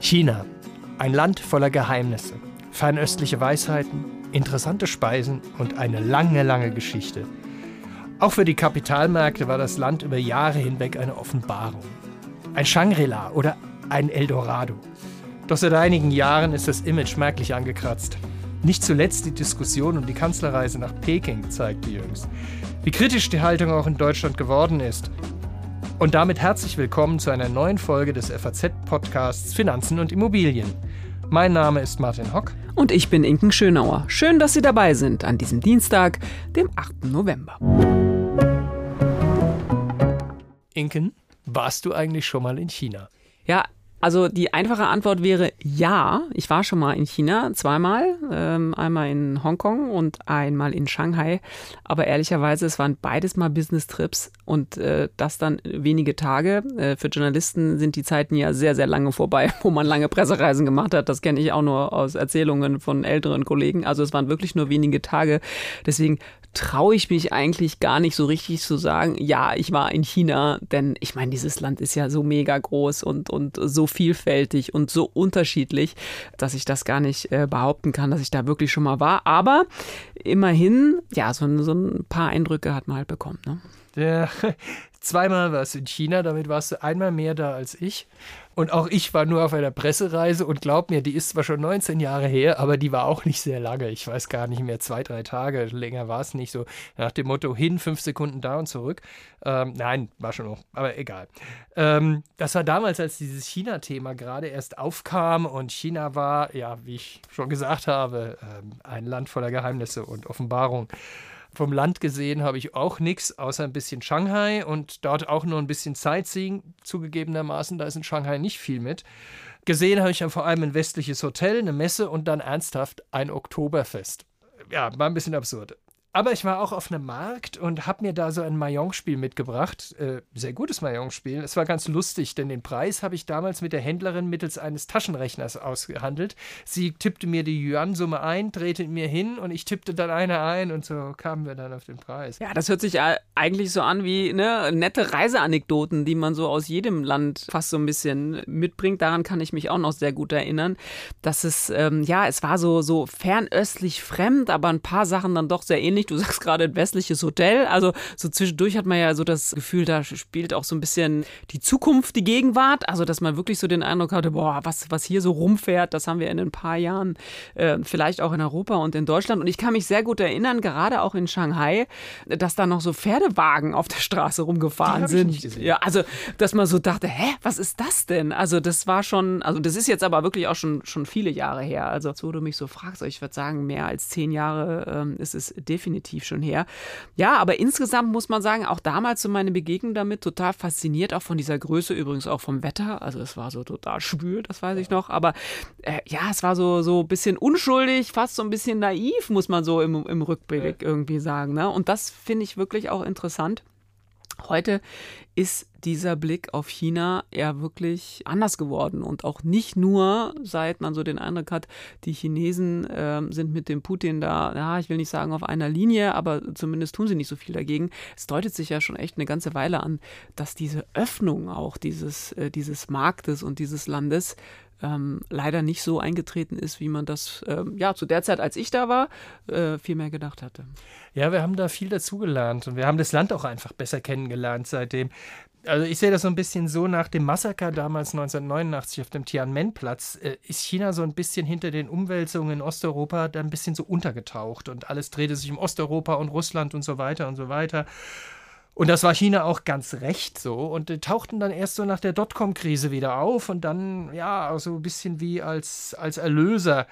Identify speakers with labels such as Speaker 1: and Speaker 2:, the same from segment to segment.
Speaker 1: China, ein Land voller Geheimnisse, fernöstliche Weisheiten, interessante Speisen und eine lange, lange Geschichte. Auch für die Kapitalmärkte war das Land über Jahre hinweg eine Offenbarung. Ein Shangri-La oder ein Eldorado. Doch seit einigen Jahren ist das Image merklich angekratzt. Nicht zuletzt die Diskussion um die Kanzlerreise nach Peking zeigte jüngst, wie kritisch die Haltung auch in Deutschland geworden ist und damit herzlich willkommen zu einer neuen Folge des FAZ-Podcasts Finanzen und Immobilien. Mein Name ist Martin Hock.
Speaker 2: Und ich bin Inken Schönauer. Schön, dass Sie dabei sind an diesem Dienstag, dem 8. November.
Speaker 1: Inken, warst du eigentlich schon mal in China?
Speaker 2: Ja, also die einfache Antwort wäre ja. Ich war schon mal in China, zweimal, ähm, einmal in Hongkong und einmal in Shanghai. Aber ehrlicherweise, es waren beides mal Business-Trips und äh, das dann wenige Tage. Äh, für Journalisten sind die Zeiten ja sehr, sehr lange vorbei, wo man lange Pressereisen gemacht hat. Das kenne ich auch nur aus Erzählungen von älteren Kollegen. Also es waren wirklich nur wenige Tage. Deswegen traue ich mich eigentlich gar nicht so richtig zu sagen, ja, ich war in China, denn ich meine, dieses Land ist ja so mega groß und, und so vielfältig und so unterschiedlich, dass ich das gar nicht äh, behaupten kann, dass ich da wirklich schon mal war. Aber immerhin, ja, so, so ein paar Eindrücke hat man halt bekommen. Ne?
Speaker 1: Ja, zweimal warst du in China, damit warst du einmal mehr da als ich. Und auch ich war nur auf einer Pressereise und glaub mir, die ist zwar schon 19 Jahre her, aber die war auch nicht sehr lange. Ich weiß gar nicht mehr, zwei, drei Tage. Länger war es nicht so. Nach dem Motto hin, fünf Sekunden da und zurück. Ähm, nein, war schon noch, aber egal. Ähm, das war damals, als dieses China-Thema gerade erst aufkam und China war, ja, wie ich schon gesagt habe, ähm, ein Land voller Geheimnisse und Offenbarung. Vom Land gesehen habe ich auch nichts, außer ein bisschen Shanghai und dort auch nur ein bisschen Sightseeing. Zugegebenermaßen, da ist in Shanghai nicht viel mit. Gesehen habe ich dann vor allem ein westliches Hotel, eine Messe und dann ernsthaft ein Oktoberfest. Ja, war ein bisschen absurd. Aber ich war auch auf einem Markt und habe mir da so ein Mahjong-Spiel mitgebracht. Äh, sehr gutes Mahjong-Spiel. Es war ganz lustig, denn den Preis habe ich damals mit der Händlerin mittels eines Taschenrechners ausgehandelt. Sie tippte mir die Yuan-Summe ein, drehte mir hin und ich tippte dann eine ein und so kamen wir dann auf den Preis.
Speaker 2: Ja, das hört sich eigentlich so an wie ne, nette Reiseanekdoten, die man so aus jedem Land fast so ein bisschen mitbringt. Daran kann ich mich auch noch sehr gut erinnern, dass es, ähm, ja, es war so, so fernöstlich fremd, aber ein paar Sachen dann doch sehr ähnlich ähnlich. Du sagst gerade ein westliches Hotel. Also so zwischendurch hat man ja so das Gefühl, da spielt auch so ein bisschen die Zukunft, die Gegenwart. Also dass man wirklich so den Eindruck hatte, boah, was, was hier so rumfährt, das haben wir in ein paar Jahren äh, vielleicht auch in Europa und in Deutschland. Und ich kann mich sehr gut erinnern, gerade auch in Shanghai, dass da noch so Pferdewagen auf der Straße rumgefahren sind. Ja, also dass man so dachte, hä, was ist das denn? Also das war schon, also das ist jetzt aber wirklich auch schon, schon viele Jahre her. Also wo du mich so fragst, ich würde sagen, mehr als zehn Jahre ähm, ist es definitiv definitiv schon her. Ja, aber insgesamt muss man sagen, auch damals so meine Begegnung damit total fasziniert, auch von dieser Größe, übrigens auch vom Wetter. Also es war so total schwül, das weiß ich noch. Aber äh, ja, es war so, so ein bisschen unschuldig, fast so ein bisschen naiv, muss man so im, im Rückblick irgendwie sagen. Ne? Und das finde ich wirklich auch interessant. Heute ist dieser Blick auf China eher wirklich anders geworden und auch nicht nur, seit man so den Eindruck hat, die Chinesen äh, sind mit dem Putin da, ja, ich will nicht sagen auf einer Linie, aber zumindest tun sie nicht so viel dagegen. Es deutet sich ja schon echt eine ganze Weile an, dass diese Öffnung auch dieses, äh, dieses Marktes und dieses Landes ähm, leider nicht so eingetreten ist, wie man das ähm, ja zu der Zeit, als ich da war, äh, viel mehr gedacht hatte.
Speaker 1: Ja, wir haben da viel dazugelernt und wir haben das Land auch einfach besser kennengelernt seitdem. Also ich sehe das so ein bisschen so, nach dem Massaker damals 1989 auf dem Tiananmen-Platz äh, ist China so ein bisschen hinter den Umwälzungen in Osteuropa da ein bisschen so untergetaucht und alles drehte sich um Osteuropa und Russland und so weiter und so weiter. Und das war China auch ganz recht so. Und die tauchten dann erst so nach der Dotcom-Krise wieder auf und dann, ja, so ein bisschen wie als, als Erlöser.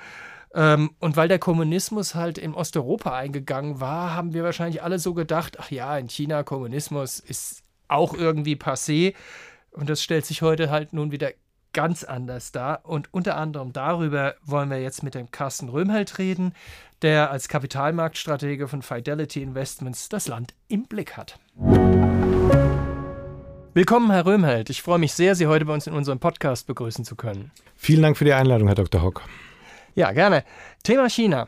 Speaker 1: Ähm, und weil der Kommunismus halt in Osteuropa eingegangen war, haben wir wahrscheinlich alle so gedacht, ach ja, in China Kommunismus ist auch irgendwie passé. Und das stellt sich heute halt nun wieder ganz anders dar. Und unter anderem darüber wollen wir jetzt mit dem Carsten Röhmheld reden, der als Kapitalmarktstratege von Fidelity Investments das Land im Blick hat. Willkommen, Herr Röhmheld. Ich freue mich sehr, Sie heute bei uns in unserem Podcast begrüßen zu können.
Speaker 3: Vielen Dank für die Einladung, Herr Dr. Hock.
Speaker 1: Ja, gerne. Thema China.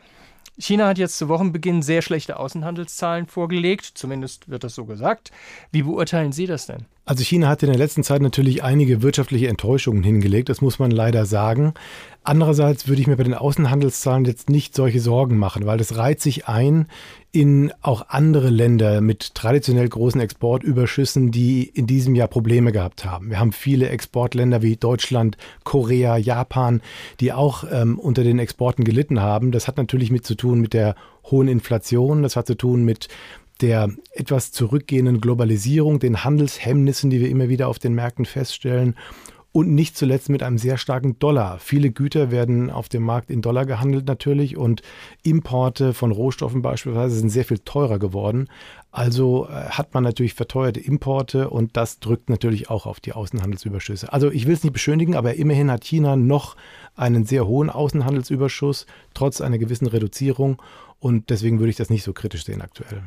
Speaker 1: China hat jetzt zu Wochenbeginn sehr schlechte Außenhandelszahlen vorgelegt, zumindest wird das so gesagt. Wie beurteilen Sie das denn?
Speaker 3: Also China hat in der letzten Zeit natürlich einige wirtschaftliche Enttäuschungen hingelegt, das muss man leider sagen. Andererseits würde ich mir bei den Außenhandelszahlen jetzt nicht solche Sorgen machen, weil das reiht sich ein in auch andere Länder mit traditionell großen Exportüberschüssen, die in diesem Jahr Probleme gehabt haben. Wir haben viele Exportländer wie Deutschland, Korea, Japan, die auch ähm, unter den Exporten gelitten haben. Das hat natürlich mit zu tun mit der hohen Inflation, das hat zu tun mit der etwas zurückgehenden Globalisierung, den Handelshemmnissen, die wir immer wieder auf den Märkten feststellen und nicht zuletzt mit einem sehr starken Dollar. Viele Güter werden auf dem Markt in Dollar gehandelt natürlich und Importe von Rohstoffen beispielsweise sind sehr viel teurer geworden. Also äh, hat man natürlich verteuerte Importe und das drückt natürlich auch auf die Außenhandelsüberschüsse. Also ich will es nicht beschönigen, aber immerhin hat China noch einen sehr hohen Außenhandelsüberschuss, trotz einer gewissen Reduzierung und deswegen würde ich das nicht so kritisch sehen aktuell.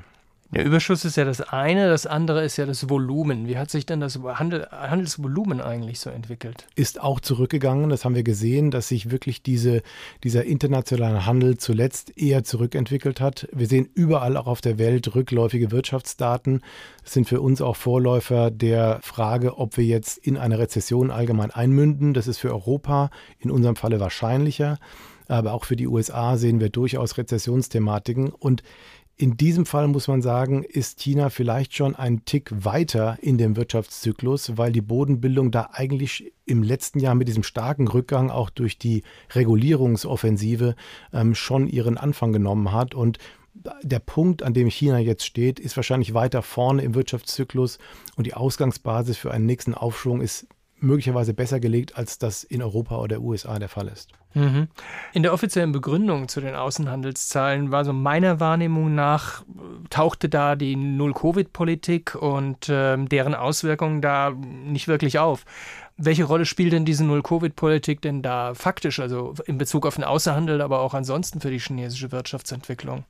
Speaker 1: Der Überschuss ist ja das eine, das andere ist ja das Volumen. Wie hat sich denn das Handel, Handelsvolumen eigentlich so entwickelt?
Speaker 3: Ist auch zurückgegangen. Das haben wir gesehen, dass sich wirklich diese, dieser internationale Handel zuletzt eher zurückentwickelt hat. Wir sehen überall auch auf der Welt rückläufige Wirtschaftsdaten. Das sind für uns auch Vorläufer der Frage, ob wir jetzt in eine Rezession allgemein einmünden. Das ist für Europa in unserem Falle wahrscheinlicher. Aber auch für die USA sehen wir durchaus Rezessionsthematiken. Und in diesem Fall muss man sagen, ist China vielleicht schon einen Tick weiter in dem Wirtschaftszyklus, weil die Bodenbildung da eigentlich im letzten Jahr mit diesem starken Rückgang auch durch die Regulierungsoffensive ähm, schon ihren Anfang genommen hat. Und der Punkt, an dem China jetzt steht, ist wahrscheinlich weiter vorne im Wirtschaftszyklus und die Ausgangsbasis für einen nächsten Aufschwung ist möglicherweise besser gelegt, als das in Europa oder USA der Fall ist.
Speaker 1: Mhm. In der offiziellen Begründung zu den Außenhandelszahlen war so meiner Wahrnehmung nach, tauchte da die Null-Covid-Politik und äh, deren Auswirkungen da nicht wirklich auf. Welche Rolle spielt denn diese Null-Covid-Politik denn da faktisch, also in Bezug auf den Außenhandel, aber auch ansonsten für die chinesische Wirtschaftsentwicklung?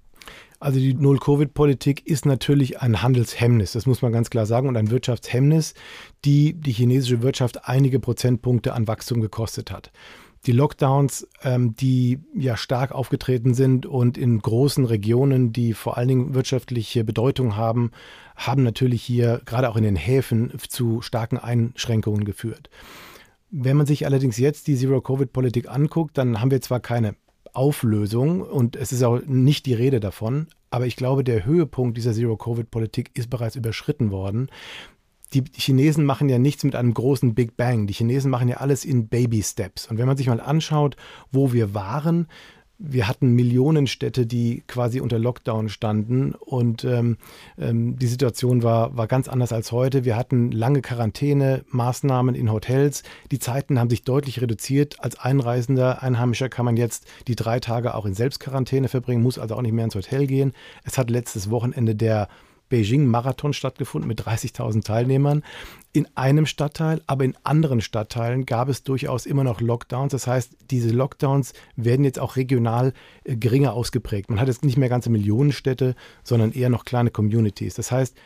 Speaker 3: Also die Null-Covid-Politik ist natürlich ein Handelshemmnis, das muss man ganz klar sagen, und ein Wirtschaftshemmnis, die die chinesische Wirtschaft einige Prozentpunkte an Wachstum gekostet hat. Die Lockdowns, ähm, die ja stark aufgetreten sind und in großen Regionen, die vor allen Dingen wirtschaftliche Bedeutung haben, haben natürlich hier gerade auch in den Häfen zu starken Einschränkungen geführt. Wenn man sich allerdings jetzt die Zero-Covid-Politik anguckt, dann haben wir zwar keine Auflösung und es ist auch nicht die Rede davon. Aber ich glaube, der Höhepunkt dieser Zero-Covid-Politik ist bereits überschritten worden. Die Chinesen machen ja nichts mit einem großen Big Bang. Die Chinesen machen ja alles in Baby Steps. Und wenn man sich mal anschaut, wo wir waren, wir hatten Millionenstädte, die quasi unter Lockdown standen und ähm, ähm, die Situation war, war ganz anders als heute. Wir hatten lange Quarantänemaßnahmen in Hotels. Die Zeiten haben sich deutlich reduziert. Als Einreisender, Einheimischer kann man jetzt die drei Tage auch in Selbstquarantäne verbringen, muss also auch nicht mehr ins Hotel gehen. Es hat letztes Wochenende der Beijing-Marathon stattgefunden mit 30.000 Teilnehmern in einem Stadtteil, aber in anderen Stadtteilen gab es durchaus immer noch Lockdowns. Das heißt, diese Lockdowns werden jetzt auch regional äh, geringer ausgeprägt. Man hat jetzt nicht mehr ganze Millionenstädte, sondern eher noch kleine Communities. Das heißt,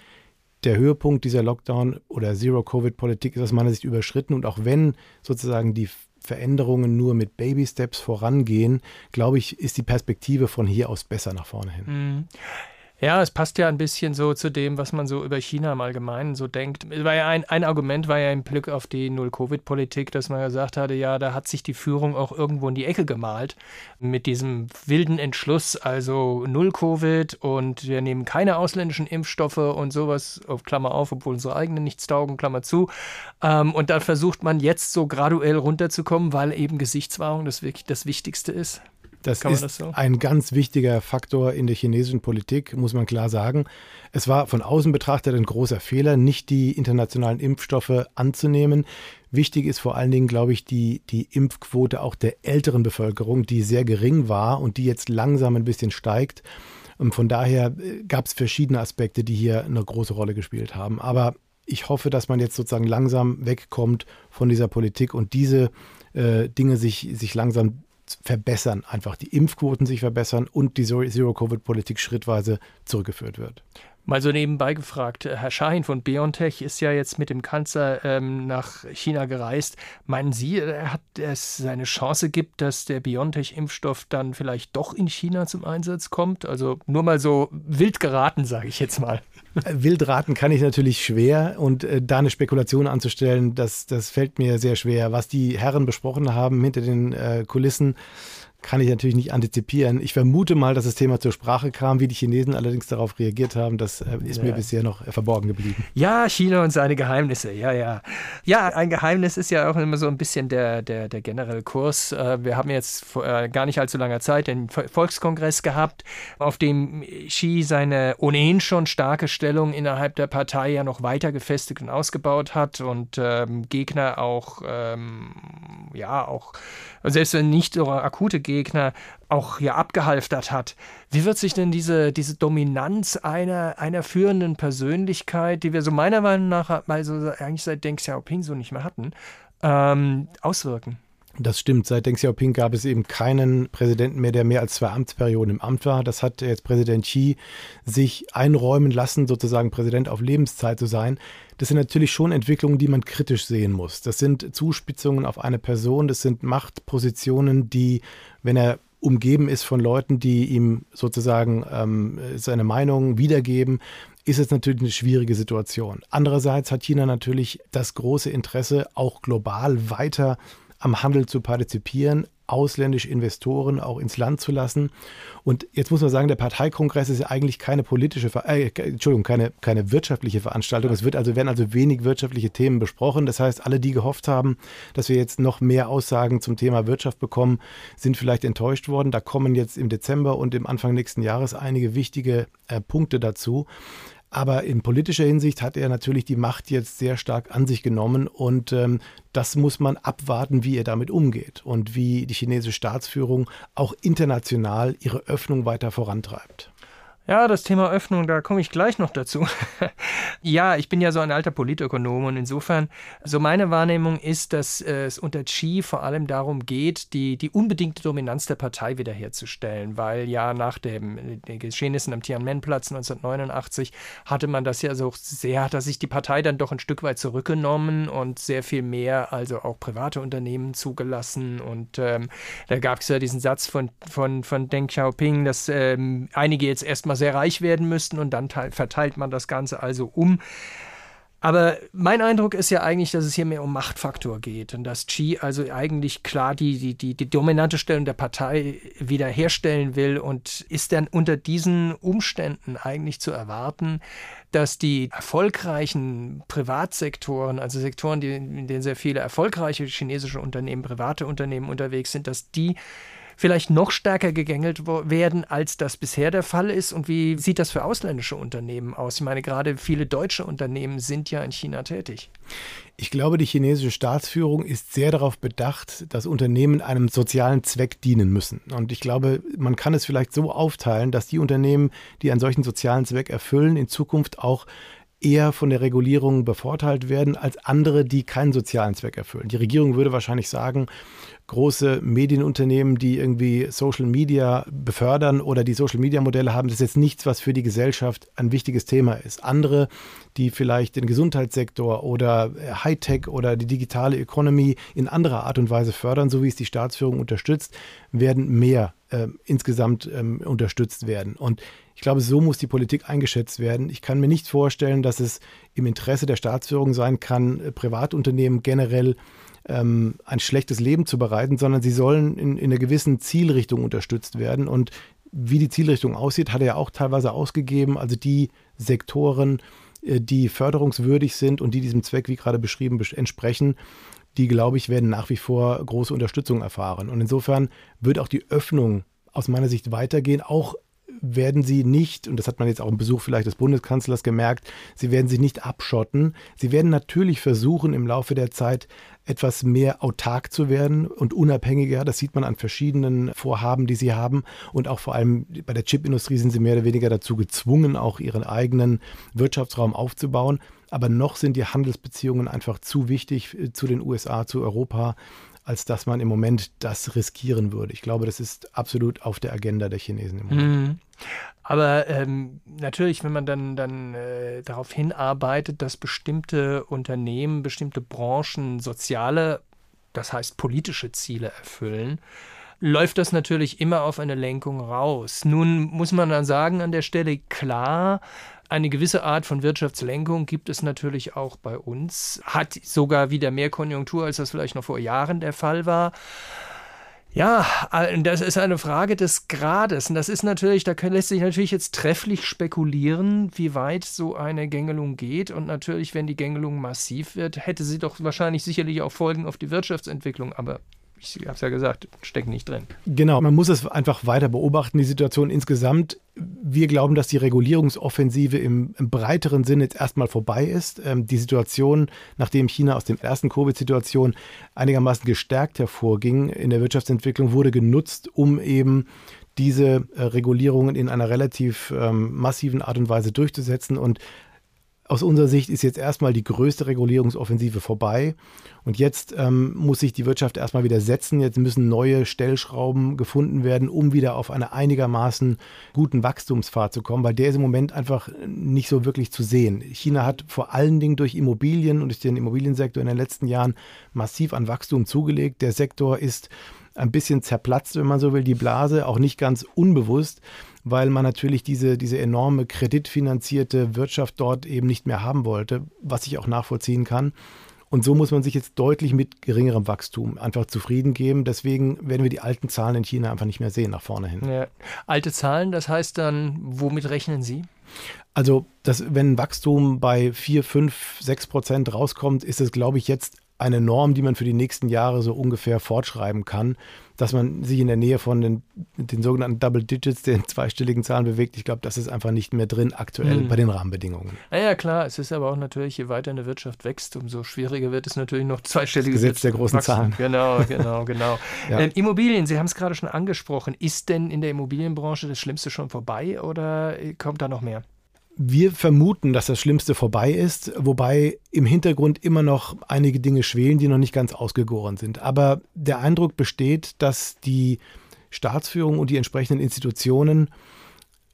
Speaker 3: der Höhepunkt dieser Lockdown- oder Zero-Covid-Politik ist aus meiner Sicht überschritten. Und auch wenn sozusagen die Veränderungen nur mit Baby-Steps vorangehen, glaube ich, ist die Perspektive von hier aus besser nach vorne hin.
Speaker 1: Mhm. Ja, es passt ja ein bisschen so zu dem, was man so über China im Allgemeinen so denkt. War ja ein, ein Argument war ja im Blick auf die Null-Covid-Politik, dass man gesagt hatte, ja, da hat sich die Führung auch irgendwo in die Ecke gemalt mit diesem wilden Entschluss, also Null-Covid und wir nehmen keine ausländischen Impfstoffe und sowas, auf Klammer auf, obwohl unsere eigenen nichts taugen, Klammer zu. Ähm, und da versucht man jetzt so graduell runterzukommen, weil eben Gesichtswahrung das wirklich das Wichtigste ist.
Speaker 3: Das ist das so? ein ganz wichtiger Faktor in der chinesischen Politik, muss man klar sagen. Es war von außen betrachtet ein großer Fehler, nicht die internationalen Impfstoffe anzunehmen. Wichtig ist vor allen Dingen, glaube ich, die, die Impfquote auch der älteren Bevölkerung, die sehr gering war und die jetzt langsam ein bisschen steigt. Und von daher äh, gab es verschiedene Aspekte, die hier eine große Rolle gespielt haben. Aber ich hoffe, dass man jetzt sozusagen langsam wegkommt von dieser Politik und diese äh, Dinge sich, sich langsam verbessern, einfach die Impfquoten sich verbessern und die Zero-Covid-Politik schrittweise zurückgeführt wird.
Speaker 1: Mal so nebenbei gefragt, Herr Schahin von BioNTech ist ja jetzt mit dem Kanzler ähm, nach China gereist. Meinen Sie, hat es eine Chance gibt, dass der BioNTech-Impfstoff dann vielleicht doch in China zum Einsatz kommt? Also nur mal so wild geraten, sage ich jetzt mal.
Speaker 3: Wild raten kann ich natürlich schwer und äh, da eine Spekulation anzustellen, das, das fällt mir sehr schwer. Was die Herren besprochen haben hinter den äh, Kulissen, kann ich natürlich nicht antizipieren. Ich vermute mal, dass das Thema zur Sprache kam. Wie die Chinesen allerdings darauf reagiert haben, das äh, ist ja. mir bisher noch äh, verborgen geblieben.
Speaker 1: Ja, China und seine Geheimnisse. Ja, ja. Ja, ein Geheimnis ist ja auch immer so ein bisschen der, der, der generelle Kurs. Äh, wir haben jetzt vor gar nicht allzu langer Zeit den Volkskongress gehabt, auf dem Xi seine ohnehin schon starke Stellung innerhalb der Partei ja noch weiter gefestigt und ausgebaut hat und ähm, Gegner auch, ähm, ja, auch, selbst wenn nicht so akute Gegner, Gegner auch hier abgehalftert hat. Wie wird sich denn diese, diese Dominanz einer, einer führenden Persönlichkeit, die wir so meiner Meinung nach also eigentlich seit Deng Xiaoping so nicht mehr hatten, ähm, auswirken?
Speaker 3: Das stimmt. Seit Deng Xiaoping gab es eben keinen Präsidenten mehr, der mehr als zwei Amtsperioden im Amt war. Das hat jetzt Präsident Xi sich einräumen lassen, sozusagen Präsident auf Lebenszeit zu sein. Das sind natürlich schon Entwicklungen, die man kritisch sehen muss. Das sind Zuspitzungen auf eine Person, das sind Machtpositionen, die, wenn er umgeben ist von Leuten, die ihm sozusagen ähm, seine Meinung wiedergeben, ist es natürlich eine schwierige Situation. Andererseits hat China natürlich das große Interesse, auch global weiter am Handel zu partizipieren, ausländische Investoren auch ins Land zu lassen. Und jetzt muss man sagen, der Parteikongress ist ja eigentlich keine politische, äh, Entschuldigung, keine, keine wirtschaftliche Veranstaltung. Es wird also, werden also wenig wirtschaftliche Themen besprochen. Das heißt, alle, die gehofft haben, dass wir jetzt noch mehr Aussagen zum Thema Wirtschaft bekommen, sind vielleicht enttäuscht worden. Da kommen jetzt im Dezember und im Anfang nächsten Jahres einige wichtige äh, Punkte dazu. Aber in politischer Hinsicht hat er natürlich die Macht jetzt sehr stark an sich genommen und ähm, das muss man abwarten, wie er damit umgeht und wie die chinesische Staatsführung auch international ihre Öffnung weiter vorantreibt.
Speaker 1: Ja, das Thema Öffnung, da komme ich gleich noch dazu. ja, ich bin ja so ein alter Politökonom und insofern, so meine Wahrnehmung ist, dass es unter Xi vor allem darum geht, die, die unbedingte Dominanz der Partei wiederherzustellen, weil ja nach dem, den Geschehnissen am Tiananmen-Platz 1989 hatte man das ja so sehr, hat sich die Partei dann doch ein Stück weit zurückgenommen und sehr viel mehr, also auch private Unternehmen zugelassen und ähm, da gab es ja diesen Satz von, von, von Deng Xiaoping, dass ähm, einige jetzt erstmal sehr reich werden müssten und dann verteilt man das Ganze also um. Aber mein Eindruck ist ja eigentlich, dass es hier mehr um Machtfaktor geht und dass Xi also eigentlich klar die, die, die, die dominante Stellung der Partei wiederherstellen will und ist dann unter diesen Umständen eigentlich zu erwarten, dass die erfolgreichen Privatsektoren, also Sektoren, in denen sehr viele erfolgreiche chinesische Unternehmen, private Unternehmen unterwegs sind, dass die vielleicht noch stärker gegängelt werden, als das bisher der Fall ist? Und wie sieht das für ausländische Unternehmen aus? Ich meine, gerade viele deutsche Unternehmen sind ja in China tätig.
Speaker 3: Ich glaube, die chinesische Staatsführung ist sehr darauf bedacht, dass Unternehmen einem sozialen Zweck dienen müssen. Und ich glaube, man kann es vielleicht so aufteilen, dass die Unternehmen, die einen solchen sozialen Zweck erfüllen, in Zukunft auch eher von der Regulierung bevorteilt werden als andere, die keinen sozialen Zweck erfüllen. Die Regierung würde wahrscheinlich sagen, große Medienunternehmen, die irgendwie Social Media befördern oder die Social Media Modelle haben, das ist jetzt nichts, was für die Gesellschaft ein wichtiges Thema ist. Andere, die vielleicht den Gesundheitssektor oder Hightech oder die digitale Economy in anderer Art und Weise fördern, so wie es die Staatsführung unterstützt, werden mehr äh, insgesamt ähm, unterstützt werden. Und ich glaube, so muss die Politik eingeschätzt werden. Ich kann mir nicht vorstellen, dass es im Interesse der Staatsführung sein kann, äh, Privatunternehmen generell ähm, ein schlechtes Leben zu bereiten, sondern sie sollen in, in einer gewissen Zielrichtung unterstützt werden. Und wie die Zielrichtung aussieht, hat er ja auch teilweise ausgegeben. Also die Sektoren, äh, die förderungswürdig sind und die diesem Zweck, wie gerade beschrieben, entsprechen, die, glaube ich, werden nach wie vor große Unterstützung erfahren. Und insofern wird auch die Öffnung aus meiner Sicht weitergehen, auch werden sie nicht, und das hat man jetzt auch im Besuch vielleicht des Bundeskanzlers gemerkt, sie werden sich nicht abschotten. Sie werden natürlich versuchen, im Laufe der Zeit etwas mehr autark zu werden und unabhängiger. Das sieht man an verschiedenen Vorhaben, die sie haben. Und auch vor allem bei der Chipindustrie sind sie mehr oder weniger dazu gezwungen, auch ihren eigenen Wirtschaftsraum aufzubauen. Aber noch sind die Handelsbeziehungen einfach zu wichtig zu den USA, zu Europa, als dass man im Moment das riskieren würde. Ich glaube, das ist absolut auf der Agenda der Chinesen im Moment. Mhm.
Speaker 1: Aber ähm, natürlich, wenn man dann, dann äh, darauf hinarbeitet, dass bestimmte Unternehmen, bestimmte Branchen soziale, das heißt politische Ziele erfüllen, läuft das natürlich immer auf eine Lenkung raus. Nun muss man dann sagen an der Stelle, klar, eine gewisse Art von Wirtschaftslenkung gibt es natürlich auch bei uns, hat sogar wieder mehr Konjunktur, als das vielleicht noch vor Jahren der Fall war. Ja, das ist eine Frage des Grades. Und das ist natürlich, da lässt sich natürlich jetzt trefflich spekulieren, wie weit so eine Gängelung geht. Und natürlich, wenn die Gängelung massiv wird, hätte sie doch wahrscheinlich sicherlich auch Folgen auf die Wirtschaftsentwicklung. Aber ich habe es ja gesagt, steckt nicht drin.
Speaker 3: Genau, man muss es einfach weiter beobachten, die Situation insgesamt. Wir glauben, dass die Regulierungsoffensive im, im breiteren Sinne jetzt erstmal vorbei ist. Ähm, die Situation, nachdem China aus der ersten Covid-Situation einigermaßen gestärkt hervorging in der Wirtschaftsentwicklung, wurde genutzt, um eben diese äh, Regulierungen in einer relativ ähm, massiven Art und Weise durchzusetzen. Und aus unserer Sicht ist jetzt erstmal die größte Regulierungsoffensive vorbei. Und jetzt ähm, muss sich die Wirtschaft erstmal wieder setzen. Jetzt müssen neue Stellschrauben gefunden werden, um wieder auf eine einigermaßen guten Wachstumspfad zu kommen, weil der ist im Moment einfach nicht so wirklich zu sehen. China hat vor allen Dingen durch Immobilien und durch den Immobiliensektor in den letzten Jahren massiv an Wachstum zugelegt. Der Sektor ist ein bisschen zerplatzt, wenn man so will, die Blase, auch nicht ganz unbewusst weil man natürlich diese, diese enorme kreditfinanzierte Wirtschaft dort eben nicht mehr haben wollte, was ich auch nachvollziehen kann. Und so muss man sich jetzt deutlich mit geringerem Wachstum einfach zufrieden geben. Deswegen werden wir die alten Zahlen in China einfach nicht mehr sehen nach vorne hin. Ja.
Speaker 1: Alte Zahlen, das heißt dann, womit rechnen Sie?
Speaker 3: Also, das, wenn Wachstum bei 4, 5, 6 Prozent rauskommt, ist es, glaube ich, jetzt eine Norm, die man für die nächsten Jahre so ungefähr fortschreiben kann, dass man sich in der Nähe von den, den sogenannten Double Digits, den zweistelligen Zahlen bewegt. Ich glaube, das ist einfach nicht mehr drin aktuell mhm. bei den Rahmenbedingungen.
Speaker 1: Ja, klar, es ist aber auch natürlich, je weiter eine Wirtschaft wächst, umso schwieriger wird es natürlich noch zweistellige
Speaker 3: Gesetz der großen wachsen. Zahlen.
Speaker 1: Genau, genau, genau. ja. ähm, Immobilien, Sie haben es gerade schon angesprochen. Ist denn in der Immobilienbranche das Schlimmste schon vorbei oder kommt da noch mehr?
Speaker 3: Wir vermuten, dass das Schlimmste vorbei ist, wobei im Hintergrund immer noch einige Dinge schwelen, die noch nicht ganz ausgegoren sind. Aber der Eindruck besteht, dass die Staatsführung und die entsprechenden Institutionen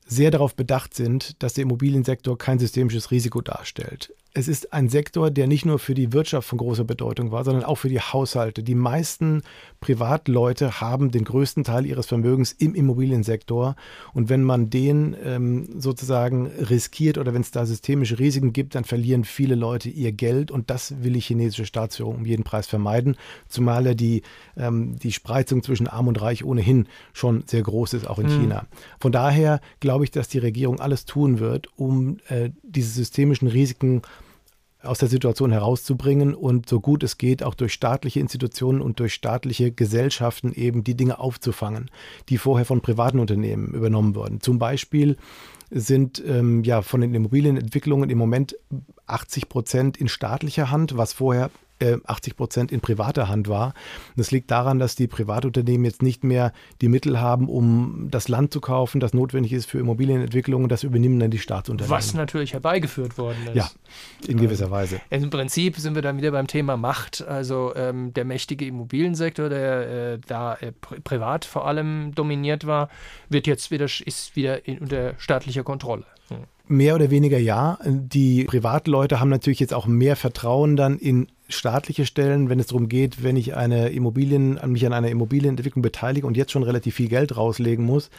Speaker 3: sehr darauf bedacht sind, dass der Immobiliensektor kein systemisches Risiko darstellt es ist ein Sektor, der nicht nur für die Wirtschaft von großer Bedeutung war, sondern auch für die Haushalte. Die meisten Privatleute haben den größten Teil ihres Vermögens im Immobiliensektor. Und wenn man den ähm, sozusagen riskiert oder wenn es da systemische Risiken gibt, dann verlieren viele Leute ihr Geld. Und das will die chinesische Staatsführung um jeden Preis vermeiden, zumal ja die, ähm, die Spreizung zwischen Arm und Reich ohnehin schon sehr groß ist, auch in mhm. China. Von daher glaube ich, dass die Regierung alles tun wird, um äh, diese systemischen Risiken aus der Situation herauszubringen und so gut es geht auch durch staatliche Institutionen und durch staatliche Gesellschaften eben die Dinge aufzufangen, die vorher von privaten Unternehmen übernommen wurden. Zum Beispiel sind ähm, ja von den Immobilienentwicklungen im Moment 80 Prozent in staatlicher Hand, was vorher 80 äh, Prozent in privater Hand war. Das liegt daran, dass die Privatunternehmen jetzt nicht mehr die Mittel haben, um das Land zu kaufen, das notwendig ist für Immobilienentwicklung. Das übernehmen dann die Staatsunternehmen.
Speaker 1: Was natürlich herbeigeführt worden ist.
Speaker 3: Ja, in gewisser Weise.
Speaker 1: Im Prinzip sind wir dann wieder beim Thema Macht. Also ähm, der mächtige Immobiliensektor, der äh, da äh, privat vor allem dominiert war, wird jetzt wieder, ist wieder in, unter staatlicher Kontrolle. Hm.
Speaker 3: Mehr oder weniger ja. Die Privatleute haben natürlich jetzt auch mehr Vertrauen dann in staatliche Stellen, wenn es darum geht, wenn ich eine Immobilien, mich an einer Immobilienentwicklung beteilige und jetzt schon relativ viel Geld rauslegen muss,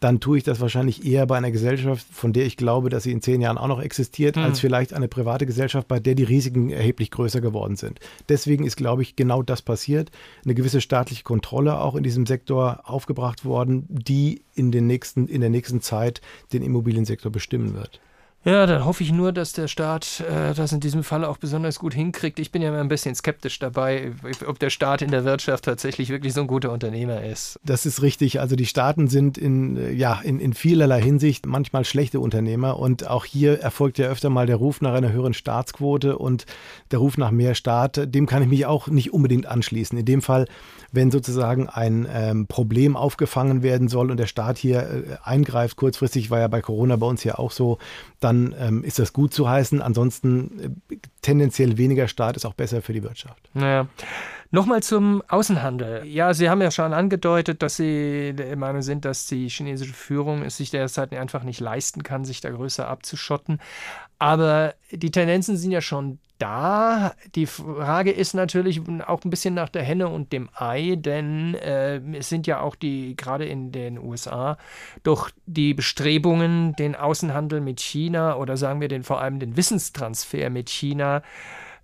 Speaker 3: dann tue ich das wahrscheinlich eher bei einer Gesellschaft, von der ich glaube, dass sie in zehn Jahren auch noch existiert, hm. als vielleicht eine private Gesellschaft, bei der die Risiken erheblich größer geworden sind. Deswegen ist, glaube ich, genau das passiert. Eine gewisse staatliche Kontrolle auch in diesem Sektor aufgebracht worden, die in, den nächsten, in der nächsten Zeit den Immobiliensektor bestimmen wird.
Speaker 1: Ja, dann hoffe ich nur, dass der Staat äh, das in diesem Fall auch besonders gut hinkriegt. Ich bin ja immer ein bisschen skeptisch dabei, ob der Staat in der Wirtschaft tatsächlich wirklich so ein guter Unternehmer ist.
Speaker 3: Das ist richtig. Also die Staaten sind in, äh, ja, in, in vielerlei Hinsicht manchmal schlechte Unternehmer. Und auch hier erfolgt ja öfter mal der Ruf nach einer höheren Staatsquote und der Ruf nach mehr Staat. Dem kann ich mich auch nicht unbedingt anschließen. In dem Fall, wenn sozusagen ein ähm, Problem aufgefangen werden soll und der Staat hier äh, eingreift, kurzfristig war ja bei Corona bei uns ja auch so, dann ähm, ist das gut zu heißen. Ansonsten äh, tendenziell weniger Staat ist auch besser für die Wirtschaft.
Speaker 1: Naja. Nochmal zum Außenhandel. Ja, Sie haben ja schon angedeutet, dass Sie der Meinung sind, dass die chinesische Führung es sich derzeit einfach nicht leisten kann, sich da größer abzuschotten. Aber die Tendenzen sind ja schon da. Die Frage ist natürlich auch ein bisschen nach der Henne und dem Ei, denn äh, es sind ja auch die, gerade in den USA, doch die Bestrebungen, den Außenhandel mit China oder sagen wir den vor allem den Wissenstransfer mit China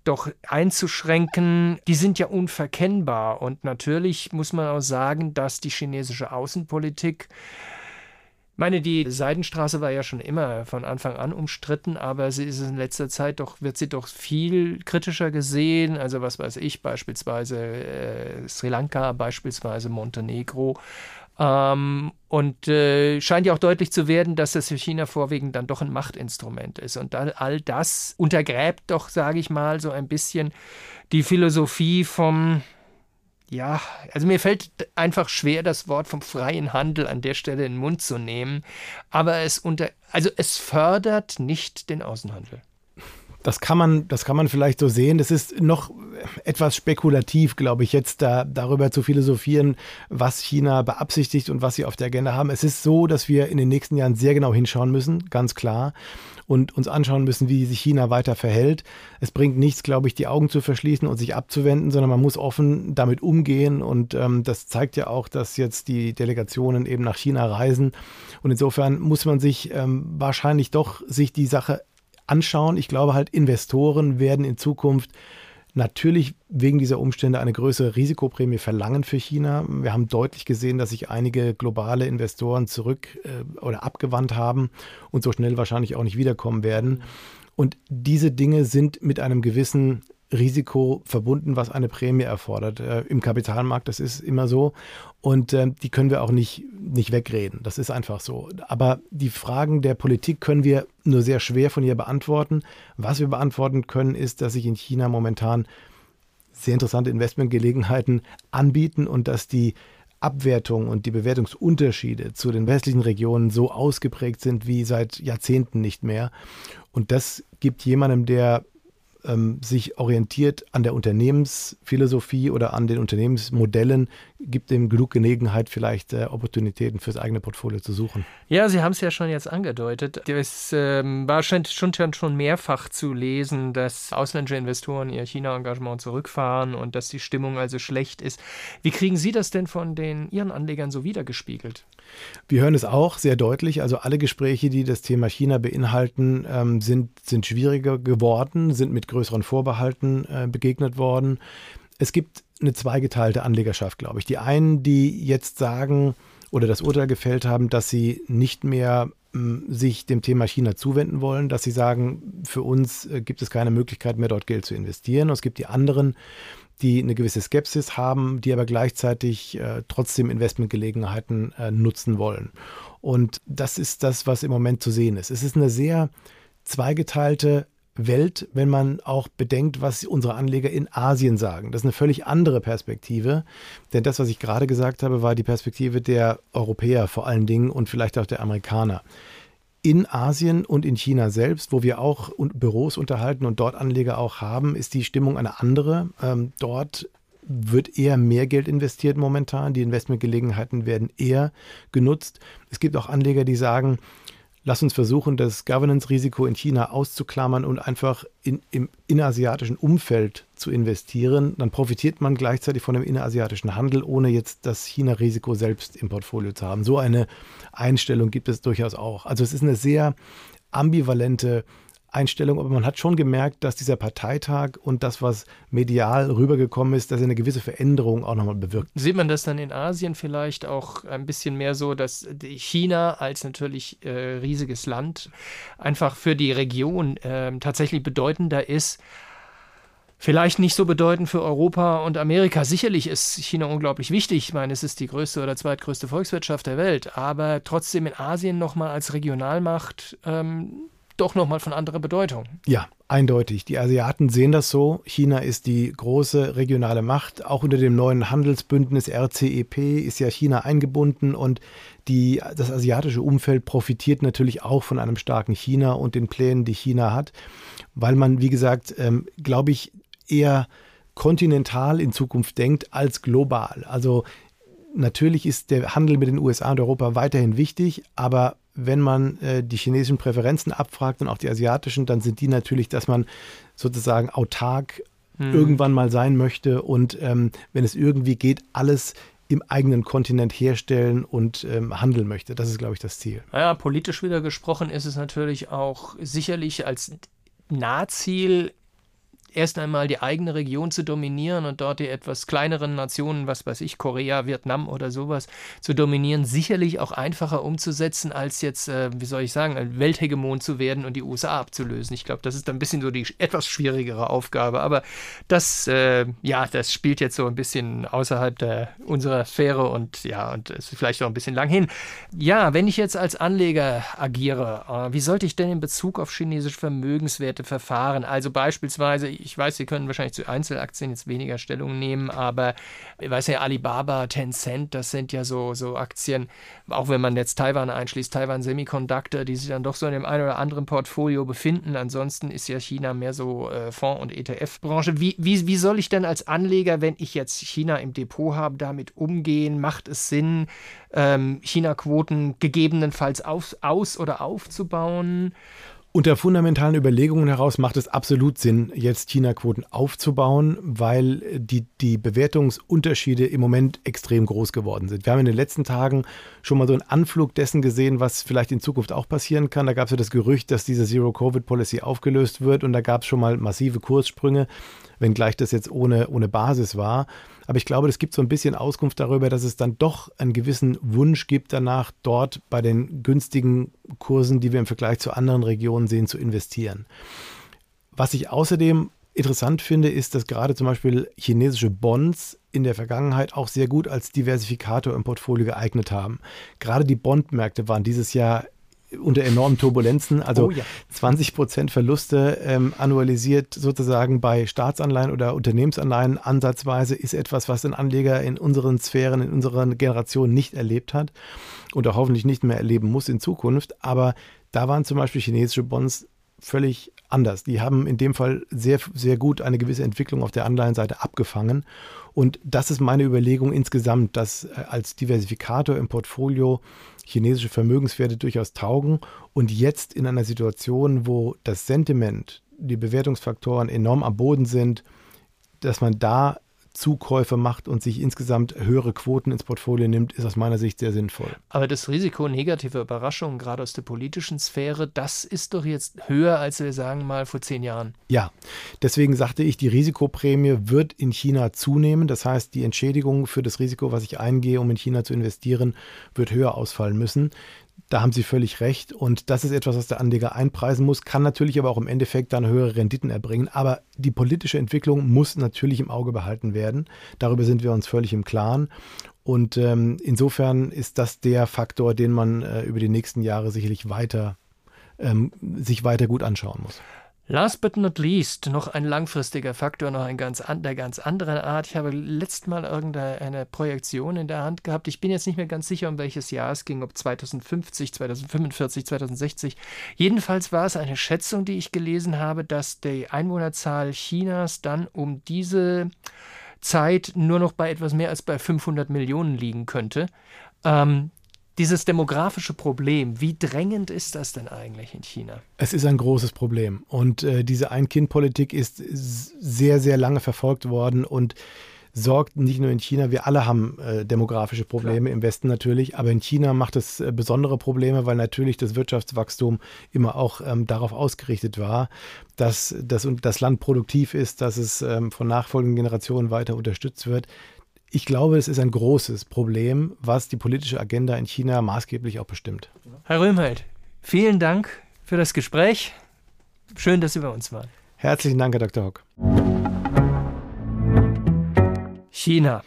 Speaker 1: doch einzuschränken, die sind ja unverkennbar. Und natürlich muss man auch sagen, dass die chinesische Außenpolitik ich meine, die Seidenstraße war ja schon immer von Anfang an umstritten, aber sie ist in letzter Zeit doch, wird sie doch viel kritischer gesehen. Also was weiß ich, beispielsweise äh, Sri Lanka, beispielsweise Montenegro. Ähm, und äh, scheint ja auch deutlich zu werden, dass das für China vorwiegend dann doch ein Machtinstrument ist. Und all das untergräbt doch, sage ich mal, so ein bisschen die Philosophie vom ja, also mir fällt einfach schwer, das Wort vom freien Handel an der Stelle in den Mund zu nehmen. Aber es unter, also es fördert nicht den Außenhandel.
Speaker 3: Das kann man, das kann man vielleicht so sehen. Das ist noch etwas spekulativ, glaube ich, jetzt da, darüber zu philosophieren, was China beabsichtigt und was sie auf der Agenda haben. Es ist so, dass wir in den nächsten Jahren sehr genau hinschauen müssen, ganz klar und uns anschauen müssen, wie sich China weiter verhält. Es bringt nichts, glaube ich, die Augen zu verschließen und sich abzuwenden, sondern man muss offen damit umgehen. Und ähm, das zeigt ja auch, dass jetzt die Delegationen eben nach China reisen. Und insofern muss man sich ähm, wahrscheinlich doch sich die Sache anschauen. Ich glaube halt, Investoren werden in Zukunft natürlich wegen dieser Umstände eine größere Risikoprämie verlangen für China. Wir haben deutlich gesehen, dass sich einige globale Investoren zurück äh, oder abgewandt haben und so schnell wahrscheinlich auch nicht wiederkommen werden. Und diese Dinge sind mit einem gewissen Risiko verbunden, was eine Prämie erfordert. Äh, Im Kapitalmarkt, das ist immer so. Und äh, die können wir auch nicht, nicht wegreden. Das ist einfach so. Aber die Fragen der Politik können wir nur sehr schwer von ihr beantworten. Was wir beantworten können, ist, dass sich in China momentan sehr interessante Investmentgelegenheiten anbieten und dass die Abwertung und die Bewertungsunterschiede zu den westlichen Regionen so ausgeprägt sind wie seit Jahrzehnten nicht mehr. Und das gibt jemandem, der ähm, sich orientiert an der Unternehmensphilosophie oder an den Unternehmensmodellen, gibt dem genug Gelegenheit, vielleicht äh, Opportunitäten fürs eigene Portfolio zu suchen.
Speaker 1: Ja, Sie haben es ja schon jetzt angedeutet. Es ähm, war schon, schon, schon mehrfach zu lesen, dass ausländische Investoren ihr China-Engagement zurückfahren und dass die Stimmung also schlecht ist. Wie kriegen Sie das denn von den Ihren Anlegern so wiedergespiegelt?
Speaker 3: Wir hören es auch sehr deutlich. Also alle Gespräche, die das Thema China beinhalten, ähm, sind, sind schwieriger geworden, sind mit größeren Vorbehalten äh, begegnet worden. Es gibt eine zweigeteilte Anlegerschaft, glaube ich. Die einen, die jetzt sagen oder das Urteil gefällt haben, dass sie nicht mehr ähm, sich dem Thema China zuwenden wollen, dass sie sagen, für uns äh, gibt es keine Möglichkeit mehr, dort Geld zu investieren. Und es gibt die anderen, die eine gewisse Skepsis haben, die aber gleichzeitig äh, trotzdem Investmentgelegenheiten äh, nutzen wollen. Und das ist das, was im Moment zu sehen ist. Es ist eine sehr zweigeteilte Welt, wenn man auch bedenkt, was unsere Anleger in Asien sagen. Das ist eine völlig andere Perspektive, denn das, was ich gerade gesagt habe, war die Perspektive der Europäer vor allen Dingen und vielleicht auch der Amerikaner in Asien und in China selbst, wo wir auch Büros unterhalten und dort Anleger auch haben, ist die Stimmung eine andere. Ähm, dort wird eher mehr Geld investiert momentan. Die Investmentgelegenheiten werden eher genutzt. Es gibt auch Anleger, die sagen, lass uns versuchen, das Governance-Risiko in China auszuklammern und einfach in, im innerasiatischen Umfeld zu investieren. Dann profitiert man gleichzeitig von dem innerasiatischen Handel, ohne jetzt das China-Risiko selbst im Portfolio zu haben. So eine Einstellung gibt es durchaus auch. Also es ist eine sehr ambivalente Einstellung, aber man hat schon gemerkt, dass dieser Parteitag und das, was medial rübergekommen ist, dass er eine gewisse Veränderung auch nochmal bewirkt.
Speaker 1: Sieht man das dann in Asien vielleicht auch ein bisschen mehr so, dass China als natürlich äh, riesiges Land einfach für die Region äh, tatsächlich bedeutender ist Vielleicht nicht so bedeutend für Europa und Amerika. Sicherlich ist China unglaublich wichtig. Ich meine, es ist die größte oder zweitgrößte Volkswirtschaft der Welt. Aber trotzdem in Asien nochmal als Regionalmacht ähm, doch nochmal von anderer Bedeutung.
Speaker 3: Ja, eindeutig. Die Asiaten sehen das so. China ist die große regionale Macht. Auch unter dem neuen Handelsbündnis RCEP ist ja China eingebunden und die, das asiatische Umfeld profitiert natürlich auch von einem starken China und den Plänen, die China hat, weil man, wie gesagt, ähm, glaube ich, eher kontinental in Zukunft denkt als global. Also natürlich ist der Handel mit den USA und Europa weiterhin wichtig, aber wenn man äh, die chinesischen Präferenzen abfragt und auch die asiatischen, dann sind die natürlich, dass man sozusagen autark hm. irgendwann mal sein möchte und ähm, wenn es irgendwie geht, alles im eigenen Kontinent herstellen und ähm, handeln möchte. Das ist, glaube ich, das Ziel.
Speaker 1: Naja, politisch wieder gesprochen ist es natürlich auch sicherlich als Nahziel erst einmal die eigene Region zu dominieren und dort die etwas kleineren Nationen, was weiß ich, Korea, Vietnam oder sowas, zu dominieren, sicherlich auch einfacher umzusetzen, als jetzt, äh, wie soll ich sagen, ein Welthegemon zu werden und die USA abzulösen. Ich glaube, das ist ein bisschen so die etwas schwierigere Aufgabe. Aber das, äh, ja, das spielt jetzt so ein bisschen außerhalb der, unserer Sphäre und ja, und ist vielleicht auch ein bisschen lang hin. Ja, wenn ich jetzt als Anleger agiere, äh, wie sollte ich denn in Bezug auf chinesische Vermögenswerte verfahren? Also beispielsweise, ich weiß, Sie können wahrscheinlich zu Einzelaktien jetzt weniger Stellung nehmen, aber ich weiß ja, Alibaba, Tencent, das sind ja so, so Aktien, auch wenn man jetzt Taiwan einschließt, Taiwan Semiconductor, die sich dann doch so in dem einen oder anderen Portfolio befinden. Ansonsten ist ja China mehr so äh, Fonds- und ETF-Branche. Wie, wie, wie soll ich denn als Anleger, wenn ich jetzt China im Depot habe, damit umgehen? Macht es Sinn, ähm, China-Quoten gegebenenfalls auf, aus- oder aufzubauen?
Speaker 3: Unter fundamentalen Überlegungen heraus macht es absolut Sinn, jetzt China-Quoten aufzubauen, weil die, die Bewertungsunterschiede im Moment extrem groß geworden sind. Wir haben in den letzten Tagen schon mal so einen Anflug dessen gesehen, was vielleicht in Zukunft auch passieren kann. Da gab es ja das Gerücht, dass diese Zero-Covid-Policy aufgelöst wird und da gab es schon mal massive Kurssprünge, wenngleich das jetzt ohne, ohne Basis war. Aber ich glaube, es gibt so ein bisschen Auskunft darüber, dass es dann doch einen gewissen Wunsch gibt danach, dort bei den günstigen Kursen, die wir im Vergleich zu anderen Regionen sehen, zu investieren. Was ich außerdem interessant finde, ist, dass gerade zum Beispiel chinesische Bonds in der Vergangenheit auch sehr gut als Diversifikator im Portfolio geeignet haben. Gerade die Bondmärkte waren dieses Jahr unter enormen Turbulenzen, also oh, ja. 20 Prozent Verluste ähm, annualisiert sozusagen bei Staatsanleihen oder Unternehmensanleihen ansatzweise ist etwas, was ein Anleger in unseren Sphären, in unserer Generation nicht erlebt hat und auch hoffentlich nicht mehr erleben muss in Zukunft. Aber da waren zum Beispiel chinesische Bonds völlig anders. Die haben in dem Fall sehr, sehr gut eine gewisse Entwicklung auf der Anleihenseite abgefangen. Und das ist meine Überlegung insgesamt, dass äh, als Diversifikator im Portfolio chinesische Vermögenswerte durchaus taugen. Und jetzt in einer Situation, wo das Sentiment, die Bewertungsfaktoren enorm am Boden sind, dass man da Zukäufe macht und sich insgesamt höhere Quoten ins Portfolio nimmt, ist aus meiner Sicht sehr sinnvoll.
Speaker 1: Aber das Risiko negativer Überraschungen, gerade aus der politischen Sphäre, das ist doch jetzt höher, als wir sagen mal vor zehn Jahren.
Speaker 3: Ja, deswegen sagte ich, die Risikoprämie wird in China zunehmen. Das heißt, die Entschädigung für das Risiko, was ich eingehe, um in China zu investieren, wird höher ausfallen müssen. Da haben Sie völlig recht. Und das ist etwas, was der Anleger einpreisen muss, kann natürlich aber auch im Endeffekt dann höhere Renditen erbringen. Aber die politische Entwicklung muss natürlich im Auge behalten werden. Darüber sind wir uns völlig im Klaren. Und ähm, insofern ist das der Faktor, den man äh, über die nächsten Jahre sicherlich weiter ähm, sich weiter gut anschauen muss.
Speaker 1: Last but not least, noch ein langfristiger Faktor, noch ein ganz an, der ganz anderen Art. Ich habe letztes Mal irgendeine Projektion in der Hand gehabt. Ich bin jetzt nicht mehr ganz sicher, um welches Jahr es ging, ob 2050, 2045, 2060. Jedenfalls war es eine Schätzung, die ich gelesen habe, dass die Einwohnerzahl Chinas dann um diese Zeit nur noch bei etwas mehr als bei 500 Millionen liegen könnte. Ähm, dieses demografische Problem, wie drängend ist das denn eigentlich in China?
Speaker 3: Es ist ein großes Problem. Und äh, diese Ein-Kind-Politik ist sehr, sehr lange verfolgt worden und sorgt nicht nur in China, wir alle haben äh, demografische Probleme Klar. im Westen natürlich, aber in China macht es äh, besondere Probleme, weil natürlich das Wirtschaftswachstum immer auch ähm, darauf ausgerichtet war, dass, dass das Land produktiv ist, dass es ähm, von nachfolgenden Generationen weiter unterstützt wird. Ich glaube, es ist ein großes Problem, was die politische Agenda in China maßgeblich auch bestimmt.
Speaker 1: Herr Röhmhold, vielen Dank für das Gespräch. Schön, dass Sie bei uns waren.
Speaker 3: Herzlichen Dank, Herr Dr. Hock.
Speaker 1: China.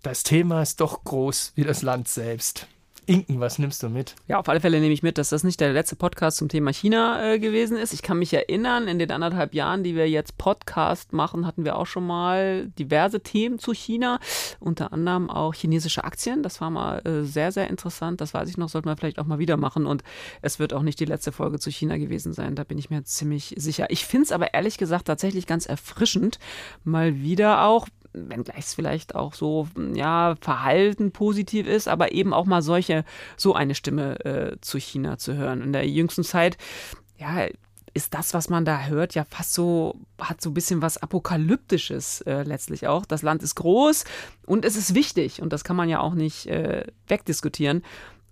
Speaker 1: Das Thema ist doch groß wie das Land selbst. Inken, was nimmst du mit?
Speaker 2: Ja, auf alle Fälle nehme ich mit, dass das nicht der letzte Podcast zum Thema China äh, gewesen ist. Ich kann mich erinnern, in den anderthalb Jahren, die wir jetzt Podcast machen, hatten wir auch schon mal diverse Themen zu China, unter anderem auch chinesische Aktien. Das war mal äh, sehr, sehr interessant. Das weiß ich noch, sollten wir vielleicht auch mal wieder machen. Und es wird auch nicht die letzte Folge zu China gewesen sein. Da bin ich mir ziemlich sicher. Ich finde es aber ehrlich gesagt tatsächlich ganz erfrischend, mal wieder auch wenngleich es vielleicht auch so, ja, Verhalten positiv ist, aber eben auch mal solche, so eine Stimme äh, zu China zu hören. In der jüngsten Zeit, ja, ist das, was man da hört, ja fast so, hat so ein bisschen was Apokalyptisches äh, letztlich auch. Das Land ist groß und es ist wichtig und das kann man ja auch nicht äh, wegdiskutieren.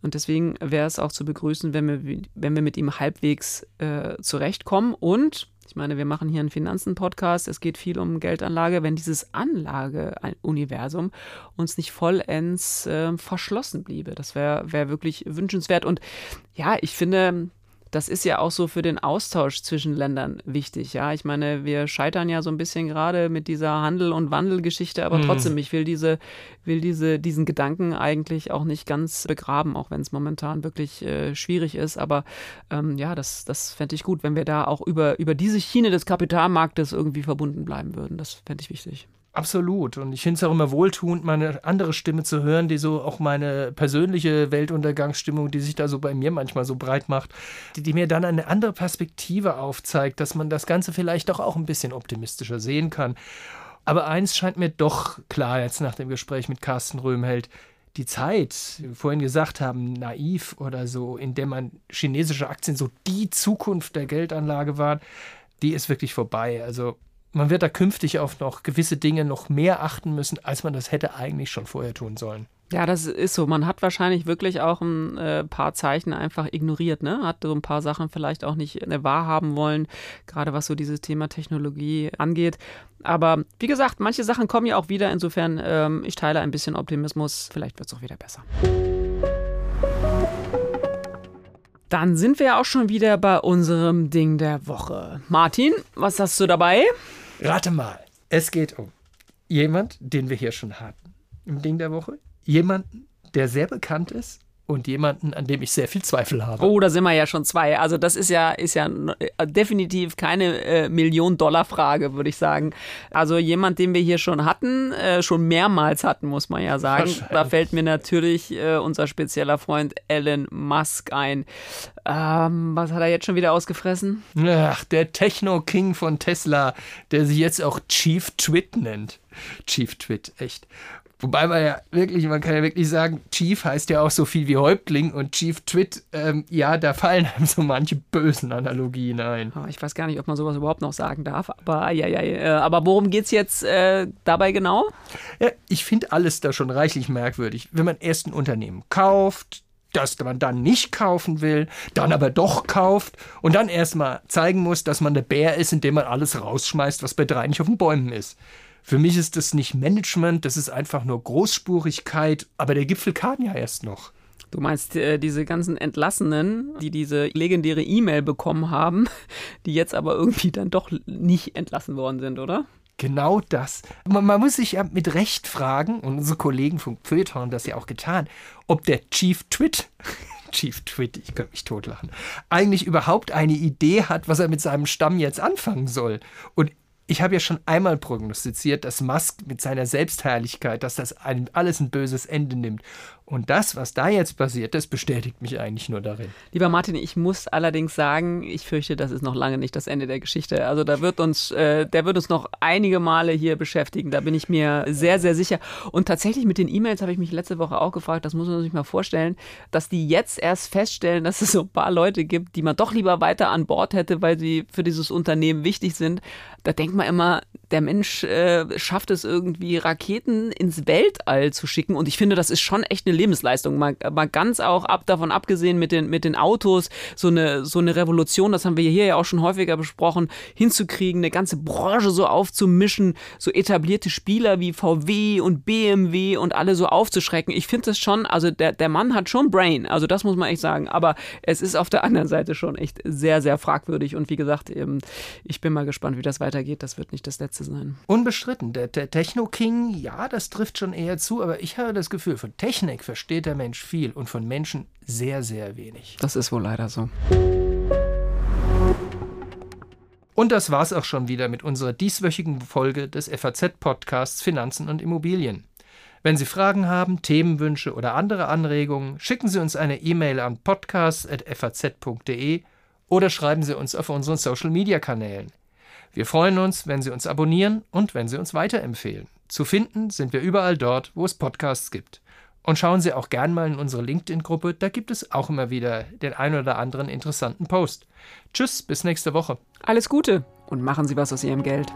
Speaker 2: Und deswegen wäre es auch zu begrüßen, wenn wir, wenn wir mit ihm halbwegs äh, zurechtkommen und ich meine, wir machen hier einen Finanzen-Podcast, es geht viel um Geldanlage. Wenn dieses Anlageuniversum uns nicht vollends äh, verschlossen bliebe, das wäre wär wirklich wünschenswert. Und ja, ich finde, das ist ja auch so für den Austausch zwischen Ländern wichtig. Ja, ich meine, wir scheitern ja so ein bisschen gerade mit dieser Handel- und Wandelgeschichte, aber mhm. trotzdem, ich will diese, will diese, diesen Gedanken eigentlich auch nicht ganz begraben, auch wenn es momentan wirklich äh, schwierig ist. Aber ähm, ja, das, das fände ich gut, wenn wir da auch über, über diese Schiene des Kapitalmarktes irgendwie verbunden bleiben würden. Das fände ich wichtig.
Speaker 1: Absolut. Und ich finde es auch immer wohltuend, meine andere Stimme zu hören, die so auch meine persönliche Weltuntergangsstimmung, die sich da so bei mir manchmal so breit macht, die, die mir dann eine andere Perspektive aufzeigt, dass man das Ganze vielleicht doch auch ein bisschen optimistischer sehen kann. Aber eins scheint mir doch klar jetzt nach dem Gespräch mit Carsten Röhmheld. Die Zeit, wie wir vorhin gesagt haben, naiv oder so, in der man chinesische Aktien so die Zukunft der Geldanlage waren, die ist wirklich vorbei. Also man wird da künftig auf noch gewisse Dinge noch mehr achten müssen, als man das hätte eigentlich schon vorher tun sollen.
Speaker 2: Ja, das ist so. Man hat wahrscheinlich wirklich auch ein äh, paar Zeichen einfach ignoriert, ne? Hat so ein paar Sachen vielleicht auch nicht äh, wahrhaben wollen, gerade was so dieses Thema Technologie angeht. Aber wie gesagt, manche Sachen kommen ja auch wieder. Insofern, ähm, ich teile ein bisschen Optimismus. Vielleicht wird es auch wieder besser. Dann sind wir auch schon wieder bei unserem Ding der Woche. Martin, was hast du dabei?
Speaker 1: Rate mal. Es geht um jemand, den wir hier schon hatten im Ding der Woche. Jemanden, der sehr bekannt ist und jemanden, an dem ich sehr viel Zweifel habe.
Speaker 2: Oh, da sind wir ja schon zwei. Also das ist ja, ist ja äh, definitiv keine äh, Million-Dollar-Frage, würde ich sagen. Also jemand, den wir hier schon hatten, äh, schon mehrmals hatten, muss man ja sagen. Da fällt mir natürlich äh, unser spezieller Freund Elon Musk ein. Ähm, was hat er jetzt schon wieder ausgefressen?
Speaker 1: Ach, der Techno-King von Tesla, der sich jetzt auch Chief Twit nennt. Chief Twit, echt. Wobei man ja wirklich, man kann ja wirklich sagen, Chief heißt ja auch so viel wie Häuptling und Chief Twit, ähm, ja, da fallen einem so manche bösen Analogien ein.
Speaker 2: Ah, ich weiß gar nicht, ob man sowas überhaupt noch sagen darf, aber ja, ja, ja. Aber worum geht es jetzt äh, dabei genau?
Speaker 1: Ja, ich finde alles da schon reichlich merkwürdig. Wenn man erst ein Unternehmen kauft, das man dann nicht kaufen will, dann aber doch kauft und dann erstmal zeigen muss, dass man der Bär ist, indem man alles rausschmeißt, was bei drei nicht auf den Bäumen ist. Für mich ist das nicht Management, das ist einfach nur Großspurigkeit, aber der Gipfel kam ja erst noch.
Speaker 2: Du meinst äh, diese ganzen Entlassenen, die diese legendäre E-Mail bekommen haben, die jetzt aber irgendwie dann doch nicht entlassen worden sind, oder?
Speaker 1: Genau das. Man, man muss sich ja mit Recht fragen, und unsere Kollegen vom Feuilleton haben das ja auch getan, ob der Chief Twit, Chief Twit, ich könnte mich totlachen, eigentlich überhaupt eine Idee hat, was er mit seinem Stamm jetzt anfangen soll. Und ich habe ja schon einmal prognostiziert, dass Musk mit seiner Selbstherrlichkeit, dass das alles ein böses Ende nimmt. Und das, was da jetzt passiert, das bestätigt mich eigentlich nur darin.
Speaker 2: Lieber Martin, ich muss allerdings sagen, ich fürchte, das ist noch lange nicht das Ende der Geschichte. Also da wird uns, äh, der wird uns noch einige Male hier beschäftigen. Da bin ich mir sehr, sehr sicher. Und tatsächlich mit den E-Mails habe ich mich letzte Woche auch gefragt, das muss man sich mal vorstellen, dass die jetzt erst feststellen, dass es so ein paar Leute gibt, die man doch lieber weiter an Bord hätte, weil sie für dieses Unternehmen wichtig sind. Da denkt man immer, der Mensch äh, schafft es irgendwie, Raketen ins Weltall zu schicken. Und ich finde, das ist schon echt eine Lebensleistung. Mal, mal ganz auch ab, davon abgesehen mit den, mit den Autos, so eine, so eine Revolution, das haben wir hier ja auch schon häufiger besprochen, hinzukriegen, eine ganze Branche so aufzumischen, so etablierte Spieler wie VW und BMW und alle so aufzuschrecken. Ich finde das schon, also der, der Mann hat schon Brain, also das muss man echt sagen. Aber es ist auf der anderen Seite schon echt sehr, sehr fragwürdig. Und wie gesagt, ich bin mal gespannt, wie das weitergeht. Das wird nicht das letzte sein.
Speaker 1: Unbestritten. Der, der Techno-King, ja, das trifft schon eher zu, aber ich habe das Gefühl, von Technik versteht der Mensch viel und von Menschen sehr, sehr wenig.
Speaker 2: Das ist wohl leider so.
Speaker 1: Und das war's auch schon wieder mit unserer dieswöchigen Folge des FAZ-Podcasts Finanzen und Immobilien. Wenn Sie Fragen haben, Themenwünsche oder andere Anregungen, schicken Sie uns eine E-Mail an podcast.faz.de oder schreiben Sie uns auf unseren Social-Media-Kanälen. Wir freuen uns, wenn Sie uns abonnieren und wenn Sie uns weiterempfehlen. Zu finden sind wir überall dort, wo es Podcasts gibt. Und schauen Sie auch gern mal in unsere LinkedIn-Gruppe, da gibt es auch immer wieder den ein oder anderen interessanten Post. Tschüss, bis nächste Woche.
Speaker 2: Alles Gute und machen Sie was aus Ihrem Geld.